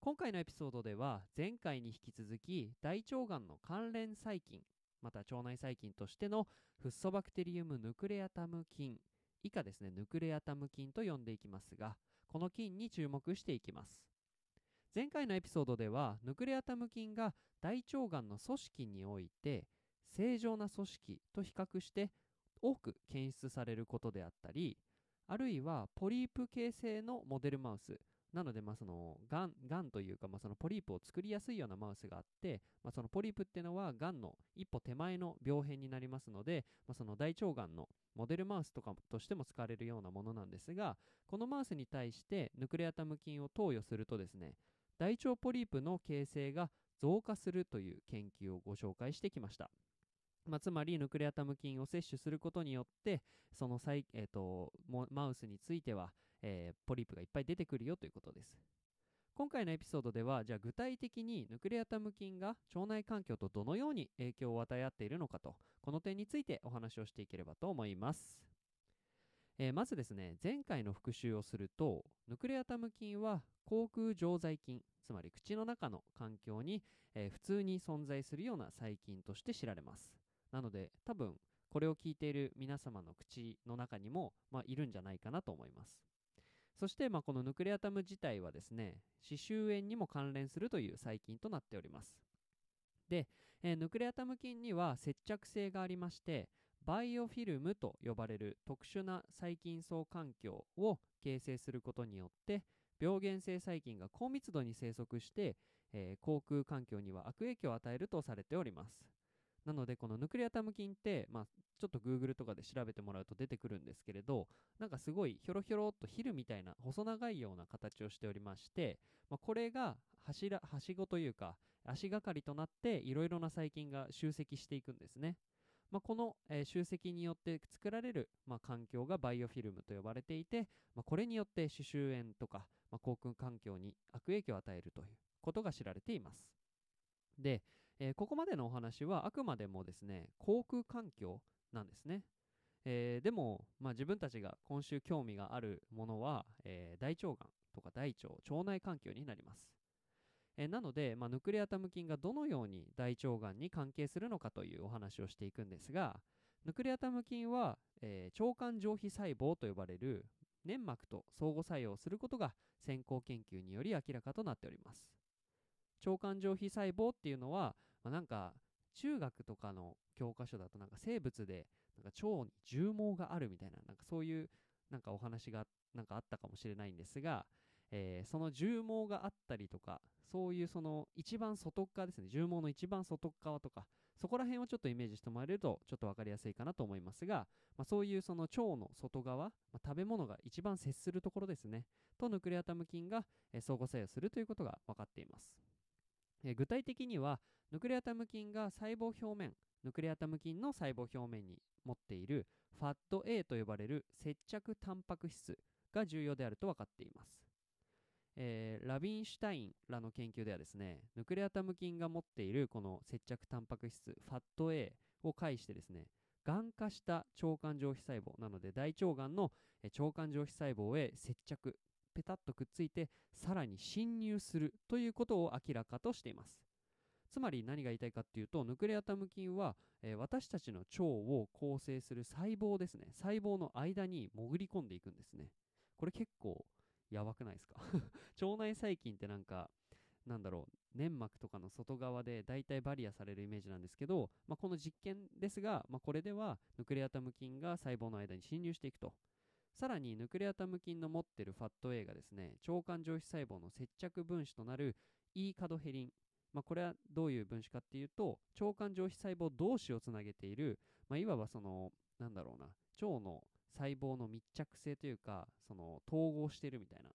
今回のエピソードでは前回に引き続き大腸がんの関連細菌また腸内細菌としてのフッ素バクテリウムヌクレアタム菌以下ですねヌクレアタム菌と呼んでいきますがこの菌に注目していきます。前回のエピソードではヌクレアタム菌が大腸がんの組織において正常な組織と比較して多く検出されることであったりあるいはポリープ形成のモデルマウスなので、まあ、そのがんがんというか、まあ、そのポリープを作りやすいようなマウスがあって、まあ、そのポリープっていうのはがんの一歩手前の病変になりますので、まあ、その大腸がんのモデルマウスとかとしても使われるようなものなんですがこのマウスに対してヌクレアタム菌を投与するとですね大腸ポリープの形成が増加するという研究をご紹介してきました。まあ、つまりヌクレアタム菌を摂取することによってそのえーと、マウスについては、えー、ポリープがいっぱい出てくるよということです。今回のエピソードではじゃあ具体的にヌクレアタム菌が腸内環境とどのように影響を与え合っているのかとこの点についてお話をしていければと思います、えー、まずですね前回の復習をするとヌクレアタム菌は口腔常在菌つまり口の中の環境に、えー、普通に存在するような細菌として知られます。なので多分これを聞いている皆様の口の中にも、まあ、いるんじゃないかなと思います。そして、まあ、このヌクレアタム自体はですね歯周炎にも関連するという細菌となっております。で、えー、ヌクレアタム菌には接着性がありましてバイオフィルムと呼ばれる特殊な細菌層環境を形成することによって病原性細菌が高密度に生息して、えー、口腔環境には悪影響を与えるとされております。なのでこのヌクレアタム菌って、まあ、ちょっと Google とかで調べてもらうと出てくるんですけれどなんかすごいひょろひょろっとヒルみたいな細長いような形をしておりまして、まあ、これが柱はしごというか足がかりとなっていろいろな細菌が集積していくんですね。まあ、この、えー、集積によって作られる、まあ、環境がバイオフィルムと呼ばれていて、まあ、これによって歯周炎とか、まあ、口腔環境に悪影響を与えるということが知られています。で、えー、ここまでのお話はあくまでもですね、航空環境なんですね。えー、でも、まあ、自分たちが今週興味があるものは、えー、大腸がんとか大腸、腸内環境になります。え、なので、まあ、ヌクレアタム菌がどのように大腸がんに関係するのかというお話をしていくんですが、ヌクレアタム菌は、え腸管上皮細胞と呼ばれる粘膜と相互作用することが先行研究により明らかとなっております。腸管上皮細胞っていうのは、まあ、なんか中学とかの教科書だとなんか生物でなんか腸に重毛があるみたいななんかそういうなんかお話がなんかあったかもしれないんですが、えー、その重毛があったりとかそういうその一番外側ですね。重毛の一番外側とかそこら辺をちょっとイメージしてもらえるとちょっと分かりやすいかなと思いますが、まあ、そういうその腸の外側、まあ、食べ物が一番接するところですね。とヌクレアタム菌が、え、相互作用するということが分かっています。え具体的にはヌクレアタム菌が細胞表面ヌクレアタム菌の細胞表面に持っている FAT-A と呼ばれる接着タンパク質が重要であると分かっています、えー、ラビンシュタインらの研究ではですねヌクレアタム菌が持っているこの接着タンパク質 FAT-A を介してですねがん化した腸管上皮細胞なので大腸がんの腸管上皮細胞へ接着ペタッとくっついてさらに侵入するということを明らかとしています。つまり何が言いたいかっていうとヌクレアタム菌は、えー、私たちの腸を構成する細胞ですね。細胞の間に潜り込んでいくんですね。これ結構やばくないですか？腸内細菌ってなんかなんだろう粘膜とかの外側で大体バリアされるイメージなんですけど、まあ、この実験ですが、まあ、これではヌクレアタム菌が細胞の間に侵入していくと。さらにヌクレアタム菌の持っているファット A がですね腸管上皮細胞の接着分子となる E カドヘリン。まあ、これはどういう分子かっていうと腸管上皮細胞同士をつなげている、まあ、いわばそのなんだろうな腸の細胞の密着性というかその統合しているみたいな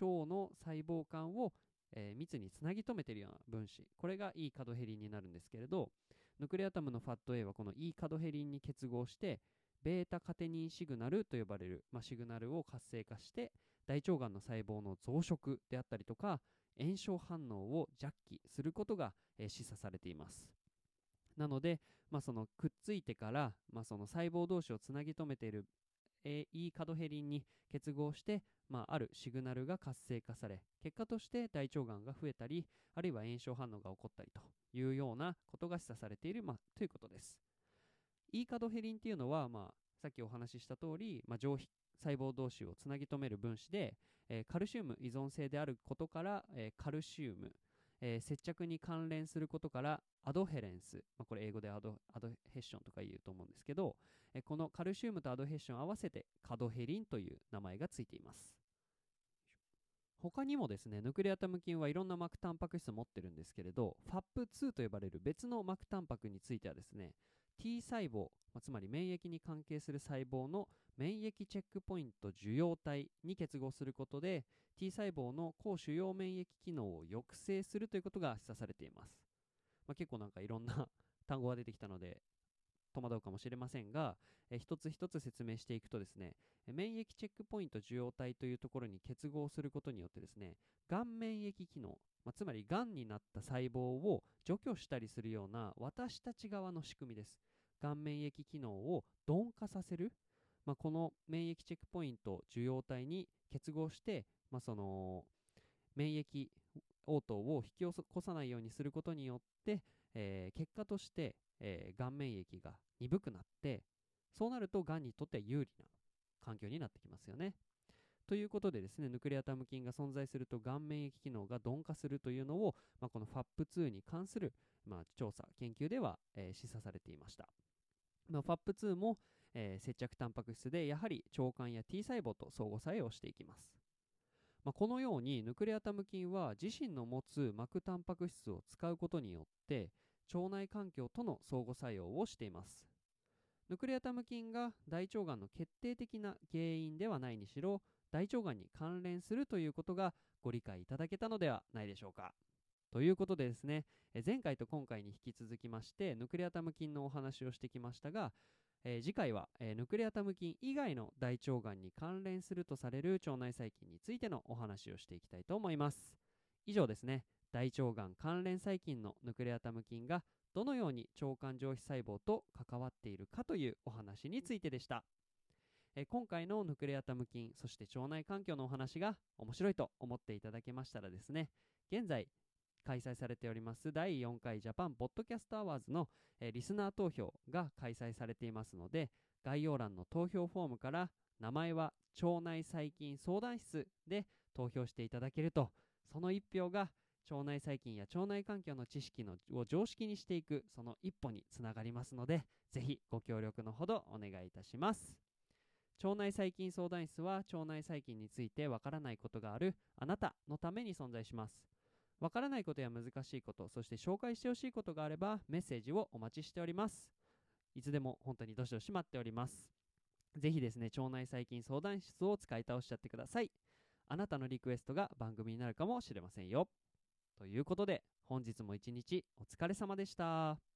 腸の細胞間を、えー密につなぎ止めているような分子。これが E カドヘリンになるんですけれどヌクレアタムの FAT-A はこの E カドヘリンに結合してベータカテニンシグナルと呼ばれる、まあ、シグナルを活性化して大腸がんの細胞の増殖であったりとか炎症反応を弱気することが、えー示唆されています。なので、まあ、そのくっついてから、まあ、その細胞同士をつなぎ止めている、E カドヘリンに結合して、まあ、あるシグナルが活性化され結果として大腸がんが増えたりあるいは炎症反応が起こったりというようなことが示唆されている、まあ、ということです。E カドヘリンっていうのは、まあ、さっきお話しした通り、まあ、上皮細胞同士をつなぎ止める分子で、えーカルシウム依存性であることから、えーカルシウム、えー接着に関連することからアドヘレンス、まあ、これ英語でアドアドヘッションとか言うと思うんですけど、えこのカルシウムとアドヘッション合わせてカドヘリンという名前がついています。他にもですねヌクレアタム菌はいろんな膜タンパク質を持ってるんですけれど FAP2 と呼ばれる別の膜タンパクについてはですね T 細胞、まつまり免疫に関係する細胞の免疫チェックポイント受容体に結合することで T 細胞の抗主要免疫機能を抑制するということが示唆されています、まあ、結構なんかいろんな 単語が出てきたので戸惑うかもしれませんが、え一つ一つ説明していくとですね免疫チェックポイント受容体というところに結合することによってですねがん免疫機能、まあ、つまりがんになった細胞を除去したりするような私たち側の仕組みですがん免疫機能を鈍化させる、まあ、この免疫チェックポイント受容体に結合して、まあ、その免疫応答を引き起こさないようにすることによって、えー結果として、えー、がん免疫が鈍くなってそうなるとがんにとっては有利な環境になってきますよね。ということでですね、ヌクレアタム菌が存在すると、がん免疫機能が鈍化するというのを、まあ、この FAP2 に関する、まあ、調査、研究では、えー示唆されていました。まあ、FAP2 も、えー接着タンパク質で、やはり腸管や T 細胞と相互作用していきます。まあ、このように、ヌクレアタム菌は自身の持つ膜タンパク質を使うことによって、腸内環境との相互作用をしています。ヌクレアタム菌が大腸がんの決定的な原因ではないにしろ、大腸がんに関連するということがご理解いただけたのではないでしょうか。ということでですね、え前回と今回に引き続きまして、ヌクレアタム菌のお話をしてきましたが、えー次回は、えーヌクレアタム菌以外の大腸がんに関連するとされる腸内細菌についてのお話をしていきたいと思います。以上ですね、大腸がん関連細菌のヌクレアタム菌がどのように腸管上皮細胞と関わっているかというお話についてでした。え今回のヌクレアタム菌、そして腸内環境のお話が面白いと思っていただけましたらですね、現在開催されております第4回ジャパンポッドキャストアワーズの、えリスナー投票が開催されていますので、概要欄の投票フォームから名前は腸内細菌相談室で投票していただけると、その1票が腸内細菌や腸内環境の知識のを常識にしていくその一歩につながりますので、ぜひご協力のほどお願いいたします。腸内細菌相談室は腸内細菌についてわからないことがあるあなたのために存在します。わからないことや難しいこと、そして紹介してほしいことがあればメッセージをお待ちしております。いつでも本当にどしどし待っております。ぜひですね、腸内細菌相談室を使い倒しちゃってください。あなたのリクエストが番組になるかもしれませんよ。ということで、本日も一日お疲れ様でした。